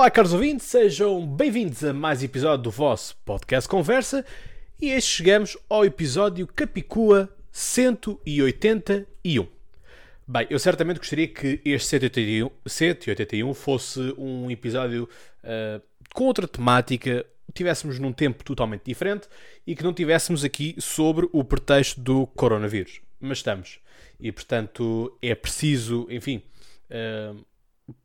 Olá, caros ouvintes, sejam bem-vindos a mais episódio do vosso podcast Conversa e este chegamos ao episódio Capicua 181. Bem, eu certamente gostaria que este 181, 181 fosse um episódio uh, com outra temática, tivéssemos num tempo totalmente diferente e que não tivéssemos aqui sobre o pretexto do coronavírus. Mas estamos. E portanto é preciso, enfim, uh,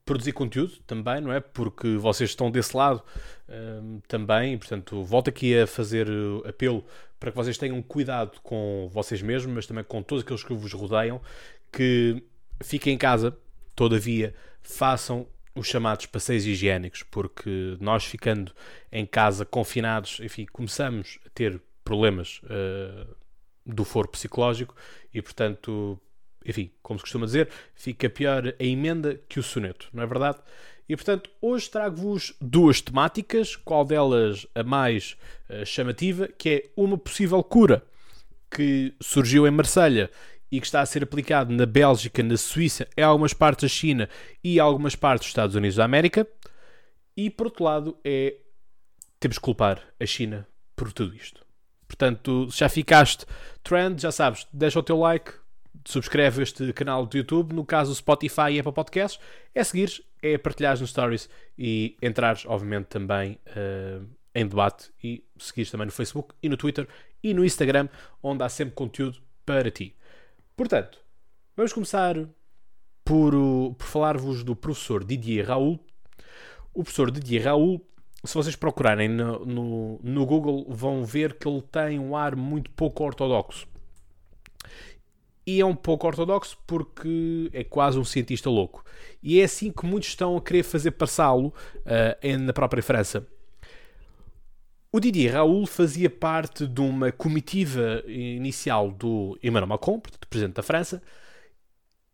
produzir conteúdo também, não é? Porque vocês estão desse lado uh, também, portanto, volto aqui a fazer apelo para que vocês tenham cuidado com vocês mesmos, mas também com todos aqueles que vos rodeiam, que fiquem em casa, todavia façam os chamados passeios higiênicos, porque nós ficando em casa confinados, enfim, começamos a ter problemas uh, do foro psicológico e, portanto, enfim, como se costuma dizer, fica pior a emenda que o soneto, não é verdade? E portanto, hoje trago-vos duas temáticas, qual delas a mais uh, chamativa, que é uma possível cura que surgiu em Marselha e que está a ser aplicado na Bélgica, na Suíça, em algumas partes da China e algumas partes dos Estados Unidos da América. E por outro lado, é temos que culpar a China por tudo isto. Portanto, se já ficaste trend, já sabes, deixa o teu like, subscreve este canal do YouTube, no caso Spotify e Apple Podcasts, é seguires, é partilhares nos stories e entrares, obviamente, também uh, em debate e seguires também no Facebook e no Twitter e no Instagram, onde há sempre conteúdo para ti. Portanto, vamos começar por, por falar-vos do professor Didier Raoul. O professor Didier Raoul, se vocês procurarem no, no, no Google, vão ver que ele tem um ar muito pouco ortodoxo e é um pouco ortodoxo porque é quase um cientista louco. E é assim que muitos estão a querer fazer passá-lo uh, na própria França. O Didier Raoul fazia parte de uma comitiva inicial do Emmanuel Macron, portanto, presidente da França,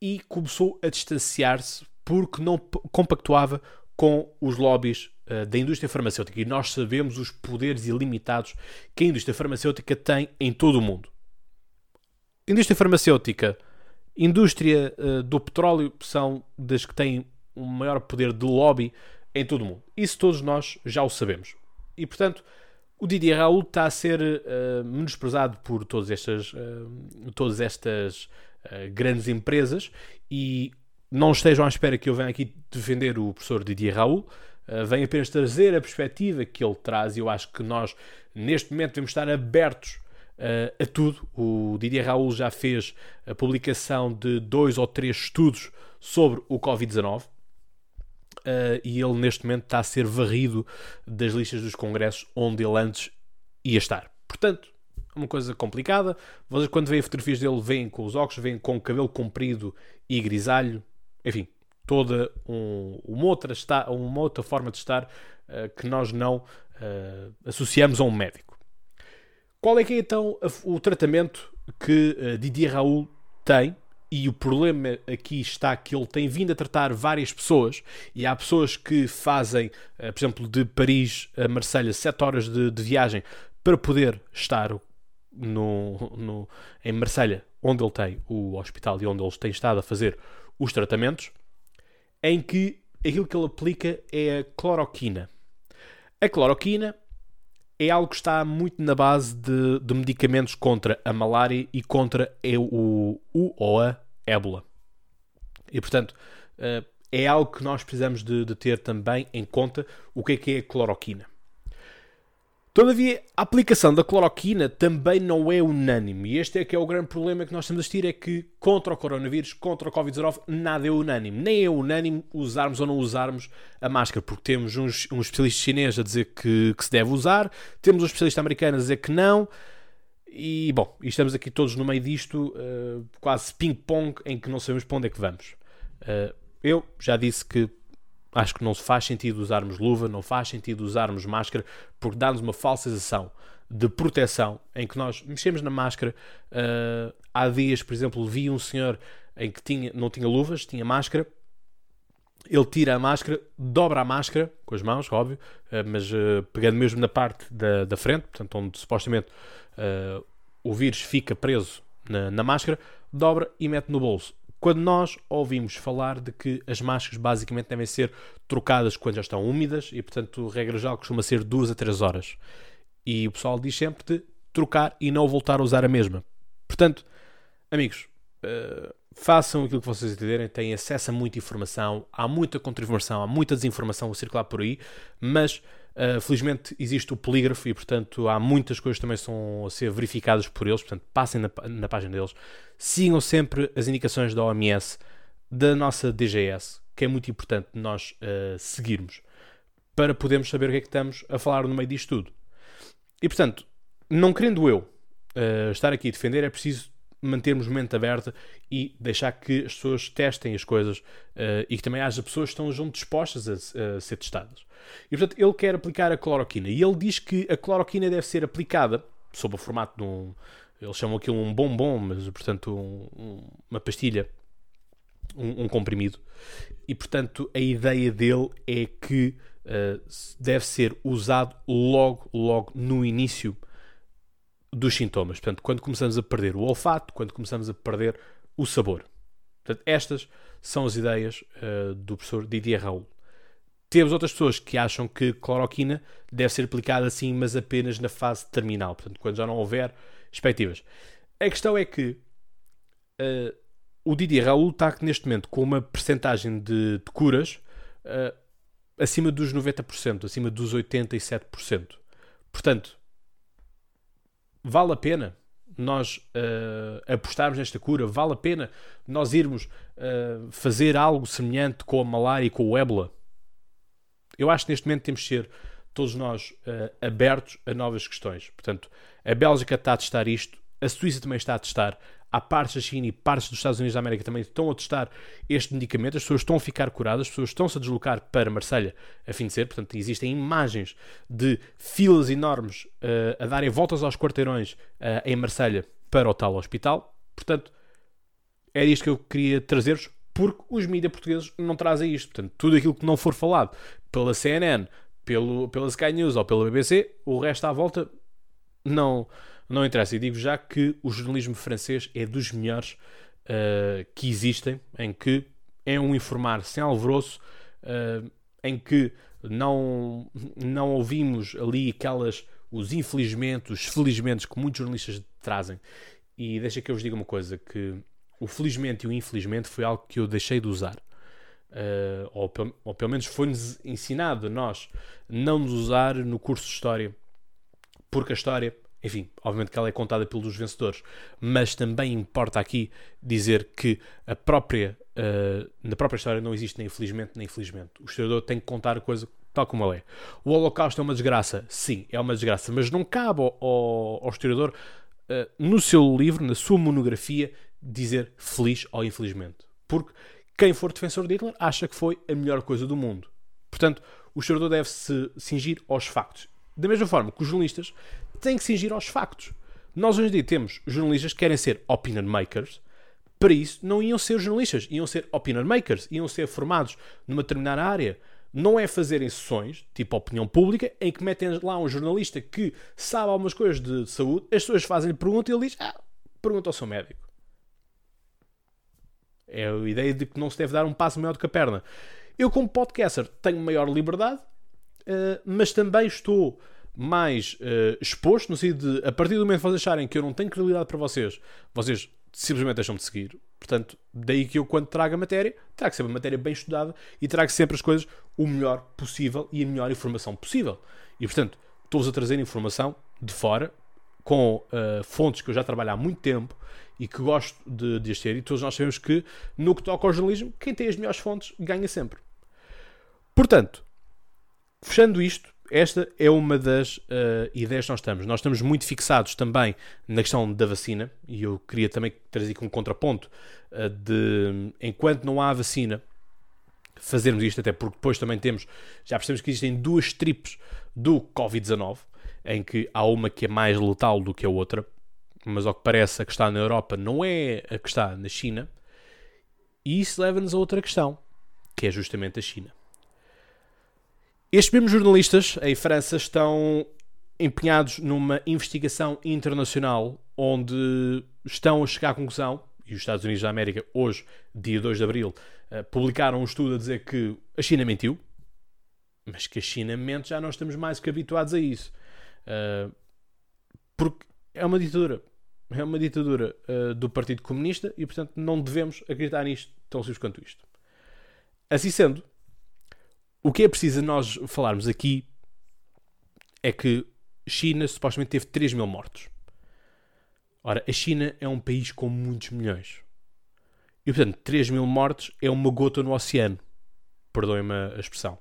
e começou a distanciar-se porque não compactuava com os lobbies uh, da indústria farmacêutica. E nós sabemos os poderes ilimitados que a indústria farmacêutica tem em todo o mundo indústria farmacêutica, indústria uh, do petróleo são das que têm um maior poder de lobby em todo o mundo. Isso todos nós já o sabemos. E portanto, o Didier Raul está a ser uh, menosprezado por todas estas, uh, todas estas uh, grandes empresas e não estejam à espera que eu venha aqui defender o professor Didier Raul. Uh, apenas trazer a perspectiva que ele traz e eu acho que nós, neste momento, devemos estar abertos a tudo. O Didier Raul já fez a publicação de dois ou três estudos sobre o Covid-19. Uh, e ele neste momento está a ser varrido das listas dos congressos onde ele antes ia estar. Portanto, é uma coisa complicada. Vocês, quando veem fotografias dele, veem com os óculos, veem com o cabelo comprido e grisalho. Enfim, toda um, uma, outra está, uma outra forma de estar uh, que nós não uh, associamos a um médico. Qual é que é então o tratamento que uh, Didier Raul tem? E o problema aqui está que ele tem vindo a tratar várias pessoas, e há pessoas que fazem, uh, por exemplo, de Paris a Marselha 7 horas de, de viagem para poder estar no, no, em Marselha, onde ele tem o hospital e onde ele tem estado a fazer os tratamentos, em que aquilo que ele aplica é a cloroquina. A cloroquina é algo que está muito na base de, de medicamentos contra a malária e contra o, o ou a ébola. E portanto, eh, é algo que nós precisamos de, de ter também em conta o que é que é a cloroquina. Todavia, a aplicação da cloroquina também não é unânime. E este é que é o grande problema que nós estamos a assistir, é que contra o coronavírus, contra o Covid-19, nada é unânime. Nem é unânime usarmos ou não usarmos a máscara, porque temos uns, um especialista chinês a dizer que, que se deve usar, temos um especialista americano a dizer que não, e bom, e estamos aqui todos no meio disto, uh, quase ping-pong, em que não sabemos para onde é que vamos. Uh, eu já disse que Acho que não faz sentido usarmos luva, não faz sentido usarmos máscara, porque dá-nos uma falsa sensação de proteção em que nós mexemos na máscara. Uh, há dias, por exemplo, vi um senhor em que tinha, não tinha luvas, tinha máscara. Ele tira a máscara, dobra a máscara com as mãos, óbvio, uh, mas uh, pegando mesmo na parte da, da frente, portanto, onde supostamente o vírus fica preso na, na máscara, dobra e mete no bolso quando nós ouvimos falar de que as máscaras basicamente devem ser trocadas quando já estão úmidas e, portanto, regra geral costuma ser 2 a 3 horas. E o pessoal diz sempre de trocar e não voltar a usar a mesma. Portanto, amigos, uh, façam aquilo que vocês entenderem, têm acesso a muita informação, há muita contra-informação, há muita desinformação a circular por aí, mas Uh, felizmente existe o polígrafo e, portanto, há muitas coisas que também são a ser verificadas por eles. Portanto, passem na, na página deles. Sigam sempre as indicações da OMS, da nossa DGS, que é muito importante nós uh, seguirmos para podermos saber o que é que estamos a falar no meio disto tudo. E, portanto, não querendo eu uh, estar aqui a defender, é preciso mantermos mente aberta e deixar que as pessoas testem as coisas uh, e que também haja pessoas que estão dispostas a, a, ser testadas. E portanto, ele quer aplicar a cloroquina e ele diz que a cloroquina deve ser aplicada sob o formato de um. Eles chamam aquilo um bombom, mas portanto um, uma pastilha, um, um, comprimido. E portanto a ideia dele é que uh, deve ser usado logo, logo no início dos sintomas. Portanto, quando começamos a perder o olfato, quando começamos a perder o sabor. Portanto, estas são as ideias uh, do professor Didier Raul. Temos outras pessoas que acham que cloroquina deve ser aplicada assim, mas apenas na fase terminal, portanto, quando já não houver expectativas. A questão é que uh, o Didier Raul está neste momento com uma percentagem de, de curas uh, acima dos 90%, acima dos 87%. Portanto, vale a pena nós uh, apostarmos nesta cura? Vale a pena nós irmos uh, fazer algo semelhante com a malária e com o ébola? Eu acho que neste momento temos de ser todos nós uh, abertos a novas questões. Portanto, a Bélgica está a testar isto, a Suíça também está a testar, há partes da China e partes dos Estados Unidos da América também estão a testar este medicamento, as pessoas estão a ficar curadas, as pessoas estão-se a deslocar para Marselha a fim de ser, portanto existem imagens de filas enormes uh, a darem voltas aos quarteirões uh, em Marselha para o tal hospital, portanto é isto que eu queria trazer-vos, porque os mídias portugueses não trazem isto, portanto tudo aquilo que não for falado pela CNN, pelo, pela Sky News ou pela BBC, o resto à volta não não interessa. E digo já que o jornalismo francês é dos melhores uh, que existem, em que é um informar sem alvoroço, uh, em que não, não ouvimos ali aquelas, os infelizmente, os felizmente que muitos jornalistas trazem. E deixa que eu vos diga uma coisa, que o felizmente e o infelizmente foi algo que eu deixei de usar. Uh, ou, ou, pelo menos foi-nos ensinado nós não nos usar no curso de História, porque a História enfim, obviamente que ela é contada pelos vencedores, mas também importa aqui dizer que a própria, uh, na própria história não existe nem infelizmente nem infelizmente. O historiador tem que contar a coisa tal como ela é. O Holocausto é uma desgraça? Sim, é uma desgraça, mas não cabe ao, ao historiador, uh, no seu livro, na sua monografia, dizer feliz ou infelizmente. Porque quem for defensor de Hitler acha que foi a melhor coisa do mundo. Portanto, o historiador deve se cingir aos factos. Da mesma forma que os jornalistas têm que se aos factos. Nós hoje em dia temos jornalistas que querem ser opinion makers, para isso não iam ser jornalistas, iam ser opinion makers, iam ser formados numa determinada área. Não é fazerem sessões, tipo opinião pública, em que metem lá um jornalista que sabe algumas coisas de saúde, as pessoas fazem-lhe pergunta e ele diz: Ah, pergunta ao seu médico. É a ideia de que não se deve dar um passo maior do que a perna. Eu, como podcaster, tenho maior liberdade, mas também estou mais uh, exposto, no sentido de, a partir do momento que vocês acharem que eu não tenho credibilidade para vocês, vocês simplesmente deixam de seguir. Portanto, daí que eu, quando trago a matéria, trago sempre a matéria bem estudada e trago sempre as coisas o melhor possível e a melhor informação possível. E, portanto, estou-vos a trazer informação de fora, com uh, fontes que eu já trabalho há muito tempo e que gosto de, de as ter. E todos nós sabemos que, no que toca ao jornalismo, quem tem as melhores fontes ganha sempre. Portanto, fechando isto, esta é uma das uh, ideias que nós estamos. Nós estamos muito fixados também na questão da vacina, e eu queria também trazer aqui um contraponto uh, de enquanto não há vacina, fazermos isto, até porque depois também temos, já percebemos que existem duas tripes do Covid-19, em que há uma que é mais letal do que a outra, mas ao que parece a que está na Europa não é a que está na China, e isso leva-nos a outra questão, que é justamente a China. Estes mesmos jornalistas em França estão empenhados numa investigação internacional onde estão a chegar à conclusão, e os Estados Unidos da América, hoje, dia 2 de Abril, uh, publicaram um estudo a dizer que a China mentiu, mas que a China mente já não estamos mais que habituados a isso. Uh, porque é uma ditadura. É uma ditadura uh, do Partido Comunista e, portanto, não devemos acreditar nisto tão simples quanto isto. Assim sendo, o que é preciso nós falarmos aqui é que China supostamente teve 3 mil mortos. Ora, a China é um país com muitos milhões. E, portanto, 3 mil mortos é uma gota no oceano. Perdoem-me a expressão.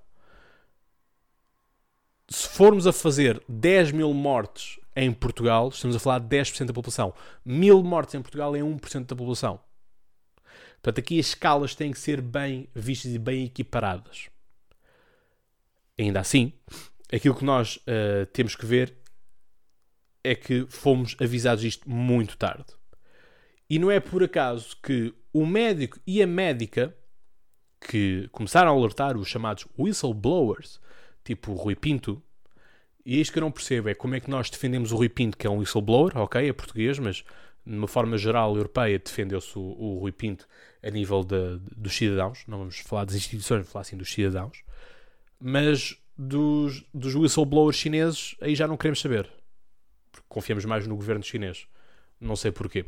Se formos a fazer 10 mil mortes em Portugal, estamos a falar de 10% da população. Mil mortes em Portugal é 1% da população. Portanto, aqui as escalas têm que ser bem vistas e bem equiparadas. Ainda assim, aquilo que nós uh, temos que ver é que fomos avisados isto muito tarde. E não é por acaso que o médico e a médica que começaram a alertar os chamados whistleblowers, tipo o Rui Pinto, e isto que eu não percebo é como é que nós defendemos o Rui Pinto, que é um whistleblower, ok, é português, mas de uma forma geral europeia defendeu-se o, o, Rui Pinto a nível de, de, dos cidadãos, não vamos falar das instituições, vamos falar assim dos cidadãos, mas dos, dos whistleblowers chineses aí já não queremos saber, porque confiamos mais no governo chinês, não sei porquê.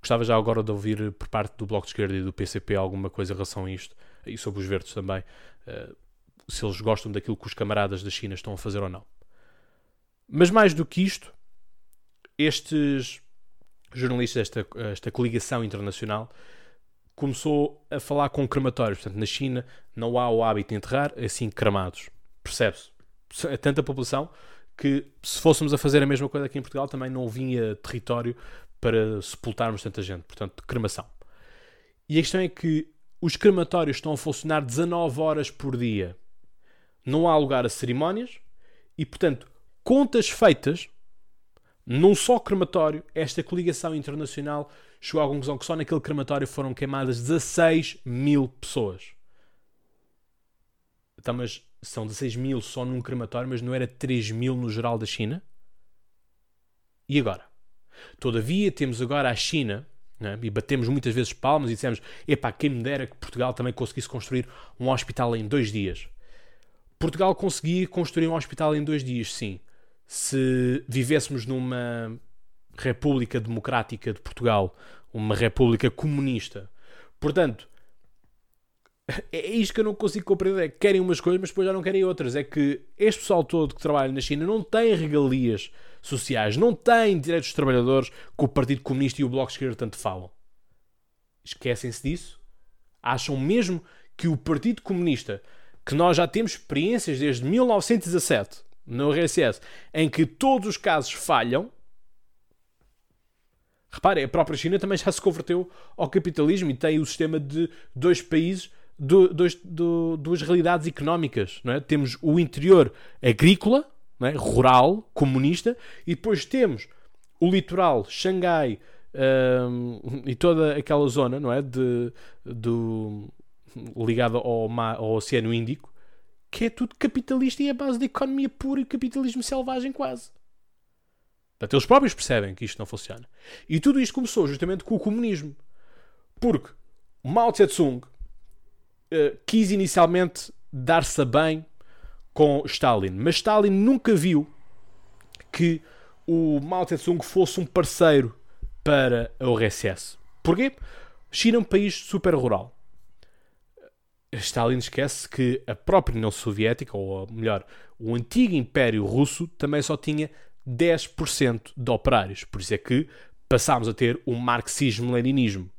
Gostava já agora de ouvir por parte do Bloco de Esquerda e do PCP alguma coisa em relação a isto, e sobre os verdes também, uh, se eles gostam daquilo que os camaradas da China estão a fazer ou não. Mas mais do que isto, estes jornalistas, esta, esta coligação internacional, começou a falar com crematórios. Portanto, na China não há o hábito de enterrar assim cremados. Percebe-se. É tanta população que se fôssemos a fazer a mesma coisa aqui em Portugal também não vinha território para sepultarmos tanta gente. Portanto, cremação. E a questão é que os crematórios estão a funcionar 19 horas por dia. Não há lugar a cerimónias e, portanto, contas feitas, num só crematório, esta coligação internacional chegou à conclusão que só naquele crematório foram queimadas 16 mil pessoas. Então, mas são 16 mil só num crematório, mas não era 3 mil no geral da China? E agora? Todavia, temos agora a China, né, e batemos muitas vezes palmas e dissemos: epá, quem me dera que Portugal também conseguisse construir um hospital em dois dias. Portugal conseguia construir um hospital em dois dias, sim se vivêssemos numa República Democrática de Portugal, uma República Comunista. Portanto, é isto que eu não consigo compreender. É que querem umas coisas, mas depois já não querem outras. É que este pessoal todo que trabalha na China não tem regalias sociais, não tem direitos dos trabalhadores que o Partido Comunista e o Bloco de Esquerda tanto falam. Esquecem-se disso? Acham mesmo que o Partido Comunista, que nós já temos experiências desde 1917, no RSS, em que todos os casos falham, repare, a própria China também já se converteu ao capitalismo e tem o sistema de dois países, dois, duas realidades económicas. É? Temos o interior agrícola, é? rural, comunista, e depois temos o litoral, Xangai um, e toda aquela zona não é? de, do, ligada ao, ao Oceano Índico, que é tudo capitalista e é base de economia pura e capitalismo selvagem quase. Portanto, eles próprios percebem que isto não funciona. E tudo isto começou justamente com o comunismo. Porque Mao Tse-tung uh, quis inicialmente dar-se bem com Stalin, mas Stalin nunca viu que o Mao Tse-tung fosse um parceiro para a URSS. Porquê? China é um país super rural. Stalin esquece que a própria União Soviética, ou melhor, o antigo Império Russo, também só tinha 10% de operários. Por isso é que passámos a ter o marxismo-leninismo.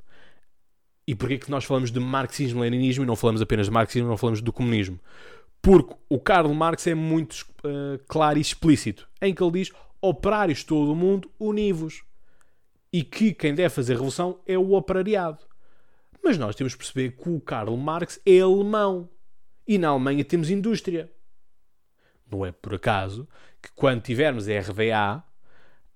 E porquê que nós falamos de marxismo-leninismo e não falamos apenas de marxismo, não falamos do comunismo? Porque o Karl Marx é muito uh, claro e explícito, em que ele diz operários de todo o mundo univos. E que quem deve fazer revolução é o operariado. Mas nós temos de perceber que o Karl Marx é alemão. E na Alemanha temos indústria. Não é por acaso que quando tivermos a RDA,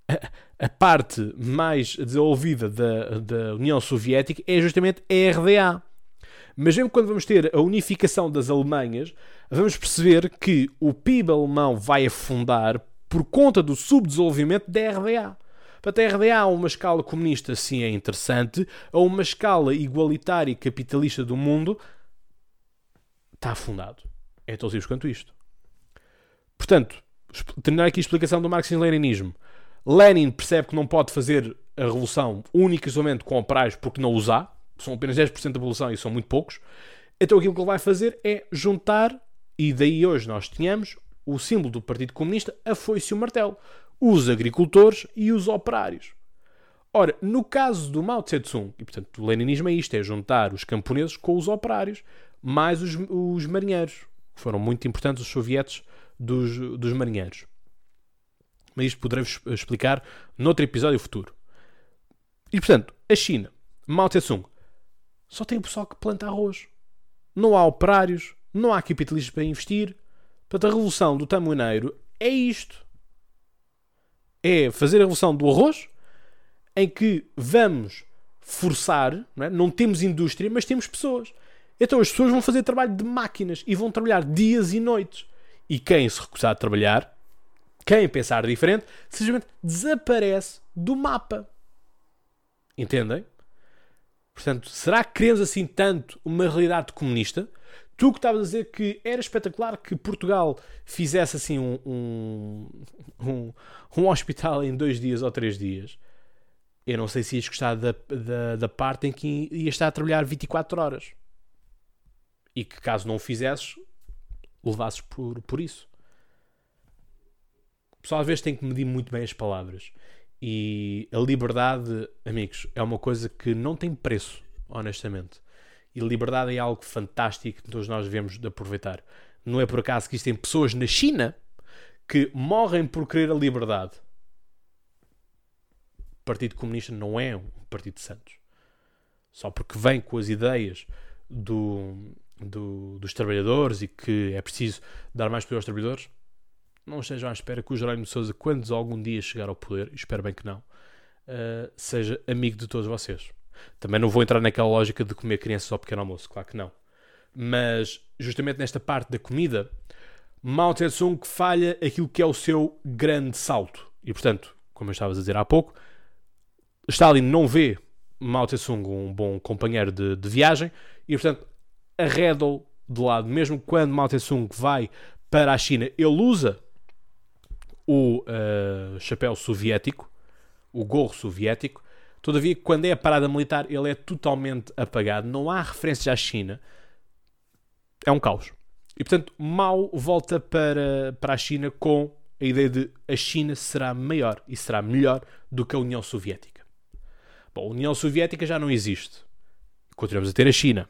a, a parte mais desenvolvida da, da União Soviética é justamente a RDA. Mas mesmo quando vamos ter a unificação das Alemanhas, vamos perceber que o PIB alemão vai afundar por conta do subdesenvolvimento da RDA. Portanto, a RDA a uma escala comunista sim é interessante, a uma escala igualitária e capitalista do mundo está afundado. É tão simples quanto isto. Portanto, terminar aqui a explicação do marxismo-leninismo. Lenin percebe que não pode fazer a revolução única e somente com operários porque não os há. São apenas 10% da população e são muito poucos. Então aquilo que ele vai fazer é juntar, e daí hoje nós tínhamos o símbolo do Partido Comunista, a foice e o martelo. Os agricultores e os operários. Ora, no caso do Mao Tse-tung, e portanto o leninismo é isto, é juntar os camponeses com os operários, mais os, os marinheiros, que foram muito importantes os sovietes dos, dos marinheiros. Mas isto poderei-vos explicar noutro episódio futuro. E portanto, a China, Mao Tse-tung, só tem o pessoal que planta arroz não há operários, não há capitalistas para investir. Portanto, a revolução do tamoeiro é isto. É fazer a revolução do arroz, em que vamos forçar, não, é? não temos indústria, mas temos pessoas. Então as pessoas vão fazer trabalho de máquinas e vão trabalhar dias e noites. E quem se recusar a trabalhar, quem pensar diferente, simplesmente desaparece do mapa. Entendem? Portanto, será que queremos assim tanto uma realidade comunista? Tu que estavas a dizer que era espetacular que Portugal fizesse assim um, um, um, um hospital em dois dias ou três dias. Eu não sei se ias gostar da, da, da parte em que ias estar a trabalhar 24 horas. E que caso não o fizesses, levasses por, por isso. O pessoal às vezes tem que medir muito bem as palavras. E a liberdade, amigos, é uma coisa que não tem preço, honestamente. E liberdade é algo fantástico que todos nós devemos de aproveitar. Não é por acaso que existem pessoas na China que morrem por querer a liberdade. O Partido Comunista não é um partido de santos. Só porque vem com as ideias do, do, dos trabalhadores e que é preciso dar mais poder aos trabalhadores, não estejam à espera que o Jerónimo de Sousa, quando algum dia chegar ao poder, espero bem que não, uh, seja amigo de todos vocês. Também não vou entrar naquela lógica de comer crianças ao pequeno almoço, claro que não. Mas, justamente nesta parte da comida, Mao Tse-Tung falha aquilo que é o seu grande salto. E, portanto, como eu estava a dizer há pouco, Stalin não vê Mao Tse-Tung um bom companheiro de, de viagem e, portanto, arreda-o de lado. Mesmo quando Mao Tse-Tung vai para a China, ele usa o uh, chapéu soviético, o gorro soviético. Todavia, quando é a parada militar, ele é totalmente apagado. Não há referências à China. É um caos. E, portanto, Mao volta para, para a China com a ideia de a China será maior e será melhor do que a União Soviética. Bom, a União Soviética já não existe. Continuamos a ter a China.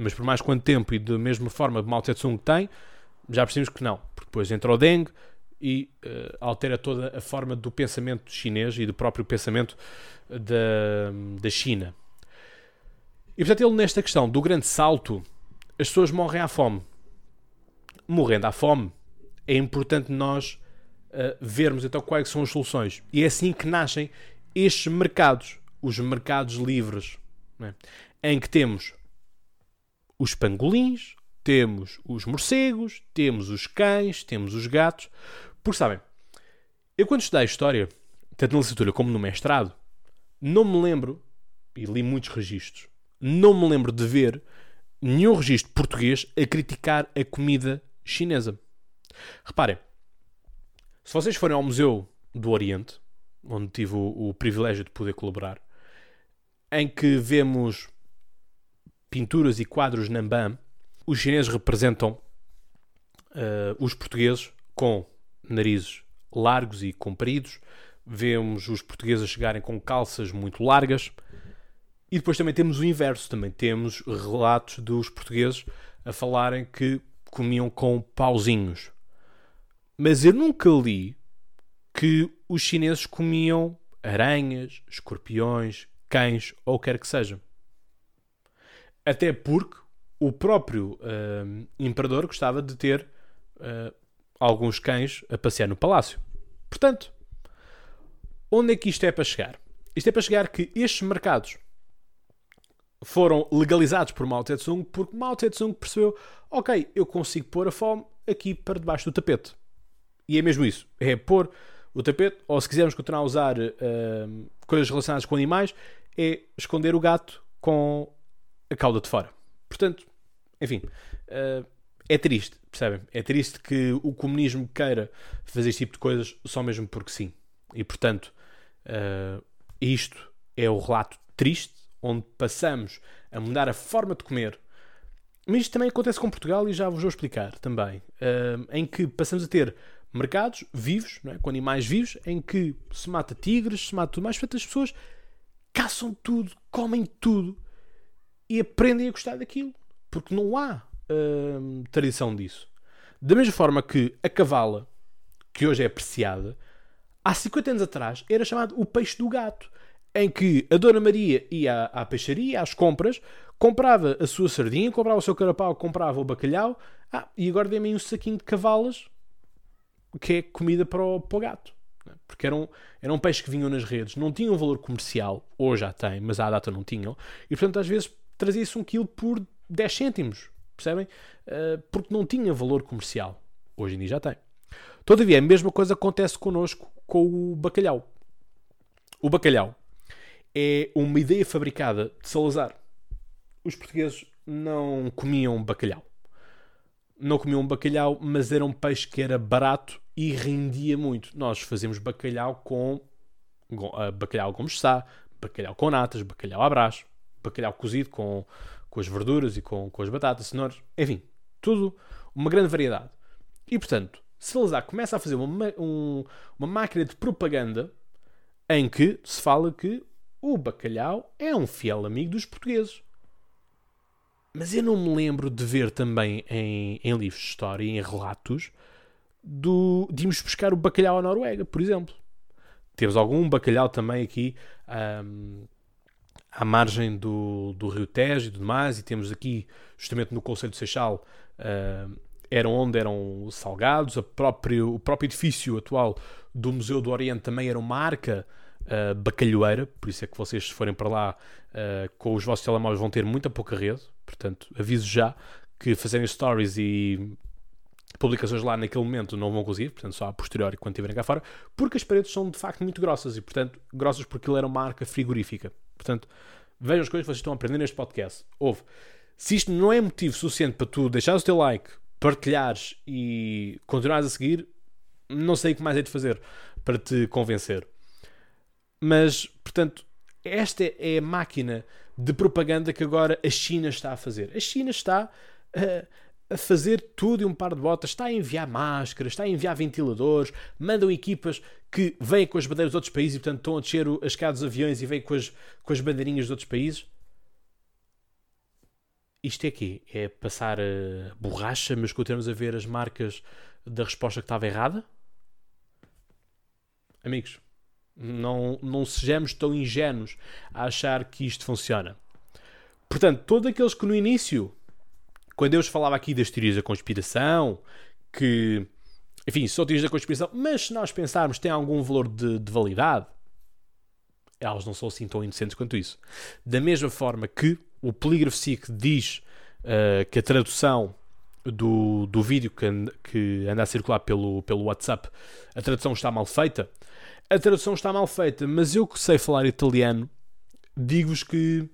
Mas por mais quanto tempo e da mesma forma Mao Tse-Tung tem, já percebemos que não. Porque depois entra o Deng, e uh, altera toda a forma do pensamento chinês e do próprio pensamento da, da China. E portanto, ele nesta questão do grande salto, as pessoas morrem à fome. Morrendo à fome, é importante nós uh, vermos então quais são as soluções. E é assim que nascem estes mercados, os mercados livres, é? em que temos os pangolins, temos os morcegos, temos os cães, temos os gatos. Porque sabem, eu quando estudei História, tanto na licenciatura como no mestrado, não me lembro, e li muitos registros, não me lembro de ver nenhum registro português a criticar a comida chinesa. Reparem, se vocês forem ao Museu do Oriente, onde tive o, o privilégio de poder colaborar, em que vemos pinturas e quadros Namban, os chineses representam uh, os portugueses com narizes largos e compridos. Vemos os portugueses chegarem com calças muito largas. E depois também temos o inverso. Também temos relatos dos portugueses a falarem que comiam com pauzinhos. Mas eu nunca li que os chineses comiam aranhas, escorpiões, cães ou quer que seja. Até porque o próprio uh, imperador gostava de ter uh, alguns cães a passear no palácio. Portanto, onde é que isto é para chegar? Isto é para chegar que estes mercados foram legalizados por Mao Tse-tung porque Mao Tse-tung percebeu, ok, eu consigo pôr a fome aqui para debaixo do tapete. E é mesmo isso. É pôr o tapete, ou se quisermos continuar a usar uh, coisas relacionadas com animais, é esconder o gato com a cauda de fora. Portanto, enfim, uh, é triste, percebem? É triste que o comunismo queira fazer este tipo de coisas só mesmo porque sim. E portanto, uh, isto é o relato triste onde passamos a mudar a forma de comer. Mas isto também acontece com Portugal e já vos vou explicar também. Uh, em que passamos a ter mercados vivos, é? com animais vivos, em que se mata tigres, se mata tudo mais, portanto as pessoas caçam tudo, comem tudo e aprendem a gostar daquilo. Porque não há uh, tradição disso. Da mesma forma que a cavala, que hoje é apreciada, há 50 anos atrás era chamado o peixe do gato, em que a Dona Maria ia à, à peixaria, às compras, comprava a sua sardinha, comprava o seu carapau, comprava o bacalhau, ah, e agora dê-me um saquinho de cavalas, que é comida para o, para o gato. Porque eram, eram peixes que vinham nas redes, não tinham valor comercial, hoje já tem, mas à data não tinham, e portanto às vezes trazia-se um quilo por 10 cêntimos, percebem? Uh, porque não tinha valor comercial. Hoje em dia já tem. Todavia, a mesma coisa acontece connosco com o bacalhau. O bacalhau é uma ideia fabricada de Salazar. Os portugueses não comiam bacalhau. Não comiam bacalhau, mas era um peixe que era barato e rendia muito. Nós fazemos bacalhau com uh, bacalhau com mexá, bacalhau com natas, bacalhau à brás, bacalhau cozido com com as verduras e com, com as batatas, cenouras, enfim, tudo, uma grande variedade. E portanto, Salazar começa a fazer uma, um, uma máquina de propaganda em que se fala que o bacalhau é um fiel amigo dos portugueses. Mas eu não me lembro de ver também em, em livros de história em relatos do, de irmos buscar o bacalhau à Noruega, por exemplo. Temos algum bacalhau também aqui um, à margem do, do Rio Tejo e tudo mais, e temos aqui, justamente no Conselho de Seixal, uh, eram onde eram salgados, a próprio, o próprio edifício atual do Museu do Oriente também era uma arca uh, bacalhoeira, por isso é que vocês se forem para lá uh, com os vossos telemóveis vão ter muita pouca rede, portanto aviso já que fazerem stories e publicações lá naquele momento não vão conseguir, portanto só a posteriori quando estiverem cá fora, porque as paredes são de facto muito grossas e portanto grossas porque ele era uma arca frigorífica. Portanto, vejam as coisas que vocês estão a aprender neste podcast. Ouve. Se isto não é motivo suficiente para tu deixares o teu like, partilhares e continuares a seguir, não sei o que mais é de fazer para te convencer. Mas, portanto, esta é a máquina de propaganda que agora a China está a fazer. A China está a, a fazer tudo e um par de botas, está a enviar máscaras, está a enviar ventiladores, mandam equipas que vêm com as bandeiras de outros países e, portanto, estão a descer as escadas dos aviões e vêm com as, com as bandeirinhas de outros países. Isto é quê? É passar a borracha, mas continuamos a ver as marcas da resposta que estava errada? Amigos, não, não sejamos tão ingênuos a achar que isto funciona. Portanto, todos aqueles que no início quando eu vos falava aqui das teorias da conspiração, que, enfim, são teorias da conspiração, mas se nós pensarmos tem algum valor de, de validade, elas não são assim tão inocentes quanto isso. Da mesma forma que o Polígrafo SIC diz uh, que a tradução do, do vídeo que anda, que anda a circular pelo, pelo WhatsApp, a tradução está mal feita. A tradução está mal feita, mas eu que sei falar italiano, digo-vos que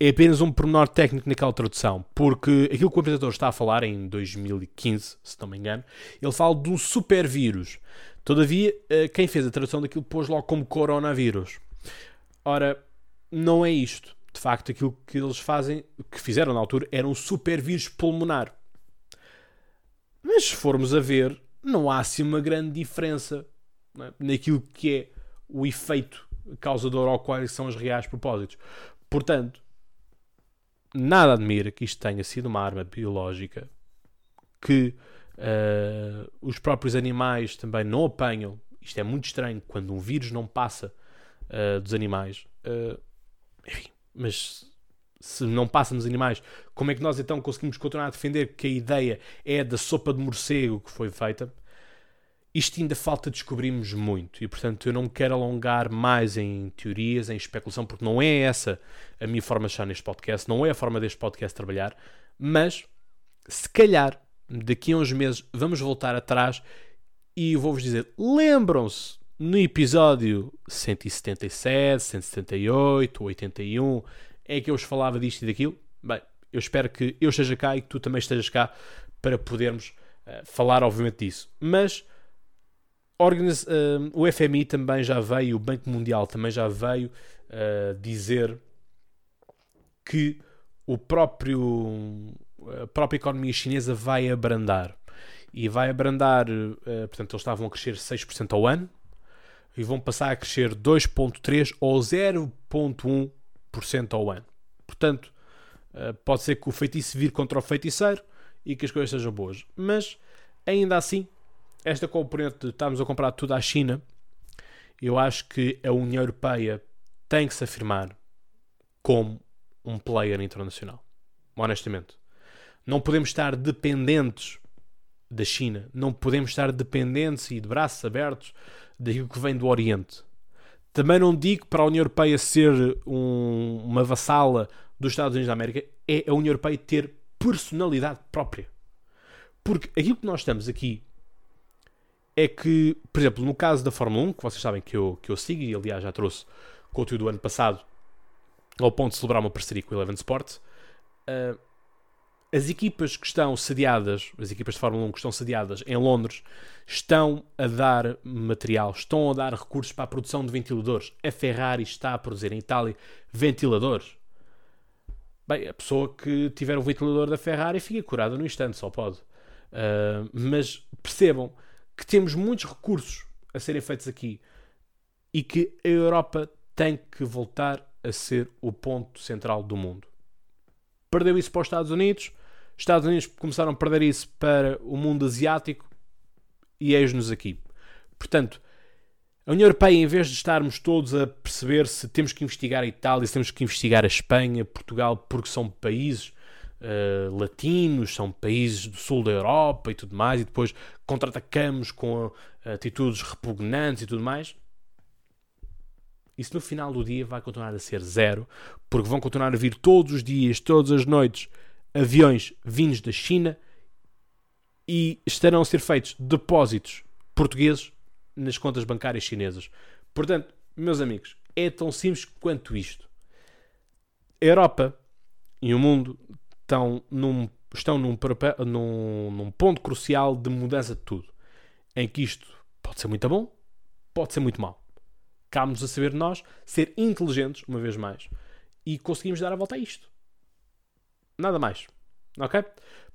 é apenas um pormenor técnico naquela tradução, porque aquilo que o apresentador está a falar em 2015, se não me engano, ele fala de um super vírus. Todavia, eh, quem fez a tradução daquilo pôs logo como coronavírus. Ora, não é isto. De facto, aquilo que eles fazem, que fizeram na altura, era um super vírus pulmonar. Mas se formos a ver, não há assim uma grande diferença é? naquilo que é o efeito causador ao qual são os reais propósitos. Portanto, nada admira que isto tenha sido uma arma biológica que uh, os próprios animais também não apanham. Isto é muito estranho quando um vírus não passa uh, dos animais. Uh, enfim, mas se não passa nos animais, como é que nós então conseguimos continuar a defender que a ideia é da sopa de morcego que foi feita? Isto ainda falta descobrirmos muito e, portanto, eu não me quero alongar mais em teorias, em especulação, porque não é essa a minha forma de estar neste podcast, não é a forma deste podcast trabalhar, mas se calhar daqui a uns meses vamos voltar atrás E vou-vos dizer, lembram-se no episódio 177, 178, 81, é que eu vos falava disto e daquilo? Bem, eu espero que eu esteja cá e que tu também estejas cá para podermos uh, falar, obviamente, disso. Mas uh, o FMI também já veio, o Banco Mundial também já veio uh, dizer que o próprio, a própria economia chinesa vai abrandar. E vai abrandar, portanto, eles estavam a crescer 6% ao ano, e vão passar a crescer 2,3% ou 0,1% ao ano. Portanto, eh, pode ser que o feitiço vire contra o feiticeiro e que as coisas sejam boas. Mas, ainda assim, esta componente de estarmos a comprar tudo à China, eu acho que a União Europeia tem que se afirmar como um player internacional. Honestamente. Não podemos estar dependentes da China. Não podemos estar dependentes e de braços abertos daquilo que vem do Oriente. Também não digo para a União Europeia ser um, uma vassala dos Estados Unidos da América, é a União Europeia ter personalidade própria. Porque aquilo que nós estamos aqui é que, por exemplo, no caso da Fórmula 1, que vocês sabem que eu, que eu sigo, e aliás já trouxe conteúdo do ano passado, ao ponto de celebrar uma parceria com o Eleven Sports, uh, as equipas que estão sediadas, as equipas de Fórmula 1 que estão sediadas em Londres, estão a dar material, estão a dar recursos para a produção de ventiladores. A Ferrari está a produzir em Itália ventiladores. Bem, a pessoa que tiver um ventilador da Ferrari fica curada no instante, só pode. Uh, mas percebam que temos muitos recursos a serem feitos aqui e que a Europa tem que voltar a ser o ponto central do mundo. Perdeu isso para os Estados Unidos, Estados Unidos começaram a perder isso para o mundo asiático e eis-nos aqui. Portanto, a União Europeia, em vez de estarmos todos a perceber se temos que investigar a Itália, se temos que investigar a Espanha, Portugal, porque são países uh, latinos, são países do sul da Europa e tudo mais, e depois contra-atacamos com atitudes repugnantes e tudo mais, isso no final do dia vai continuar a ser zero, porque vão continuar a vir todos os dias, todas as noites, aviões vindos da China e estarão a ser feitos depósitos portugueses nas contas bancárias chinesas. Portanto, meus amigos, é tão simples quanto isto. A Europa e o mundo estão num, estão num, num, num ponto crucial de mudança de tudo. Em que isto pode ser muito bom, pode ser muito mau. Cabe-nos a saber nós ser inteligentes, uma vez mais, e conseguimos dar a volta a isto. Nada mais. Ok?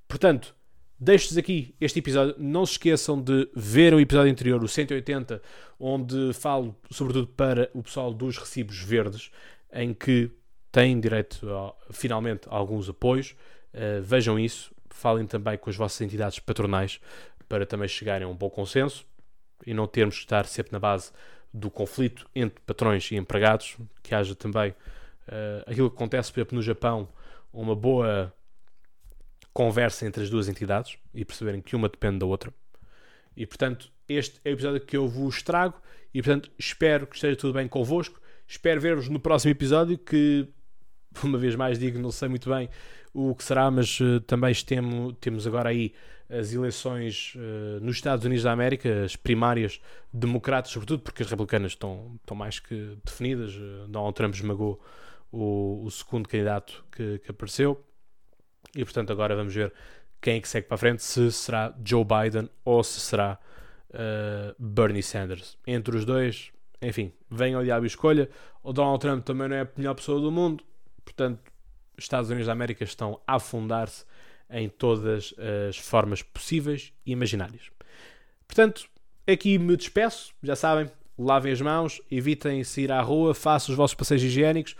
Portanto, deixo-vos aqui este episódio. Não se esqueçam de ver o episódio anterior, o 180, onde falo sobretudo para o pessoal dos recibos verdes, em que têm direito a, finalmente a alguns apoios. Uh, vejam isso. Falem também com as vossas entidades patronais para também chegarem a um bom consenso e não termos que estar sempre na base do conflito entre patrões e empregados, que haja também uh, aquilo que acontece, por exemplo, no Japão, uma boa conversa entre as duas entidades e perceberem que uma depende da outra. E portanto, este é o episódio que eu vos trago e portanto espero que esteja tudo bem convosco. Espero ver-vos no próximo episódio que, uma vez mais digo, não sei muito bem o que será, mas uh, também temo, temos agora aí as eleições uh, nos Estados Unidos da América, as primárias democratas, sobretudo porque as republicanas estão, estão mais que definidas. Uh, Donald Trump esmagou o, o segundo candidato que, que, apareceu. E portanto, agora vamos ver quem é que segue para a frente: se será Joe Biden ou se será Bernie Sanders. Entre os dois, enfim, venha ao diabo e escolha. O Donald Trump também não é a melhor pessoa do mundo, portanto, os Estados Unidos da América estão a afundar-se em todas as formas possíveis e imaginárias. Portanto, aqui me despeço, já sabem, lavem as mãos, evitem sair à rua, façam os vossos passeios higiênicos,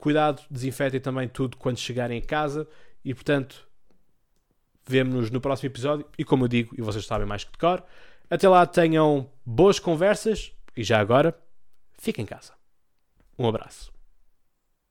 Cuidado, desinfetem também tudo quando chegarem a casa e, portanto, vemo-nos no próximo episódio. E como eu digo, e vocês sabem mais que de cor, até lá tenham boas conversas e já agora, fiquem em casa. Um abraço.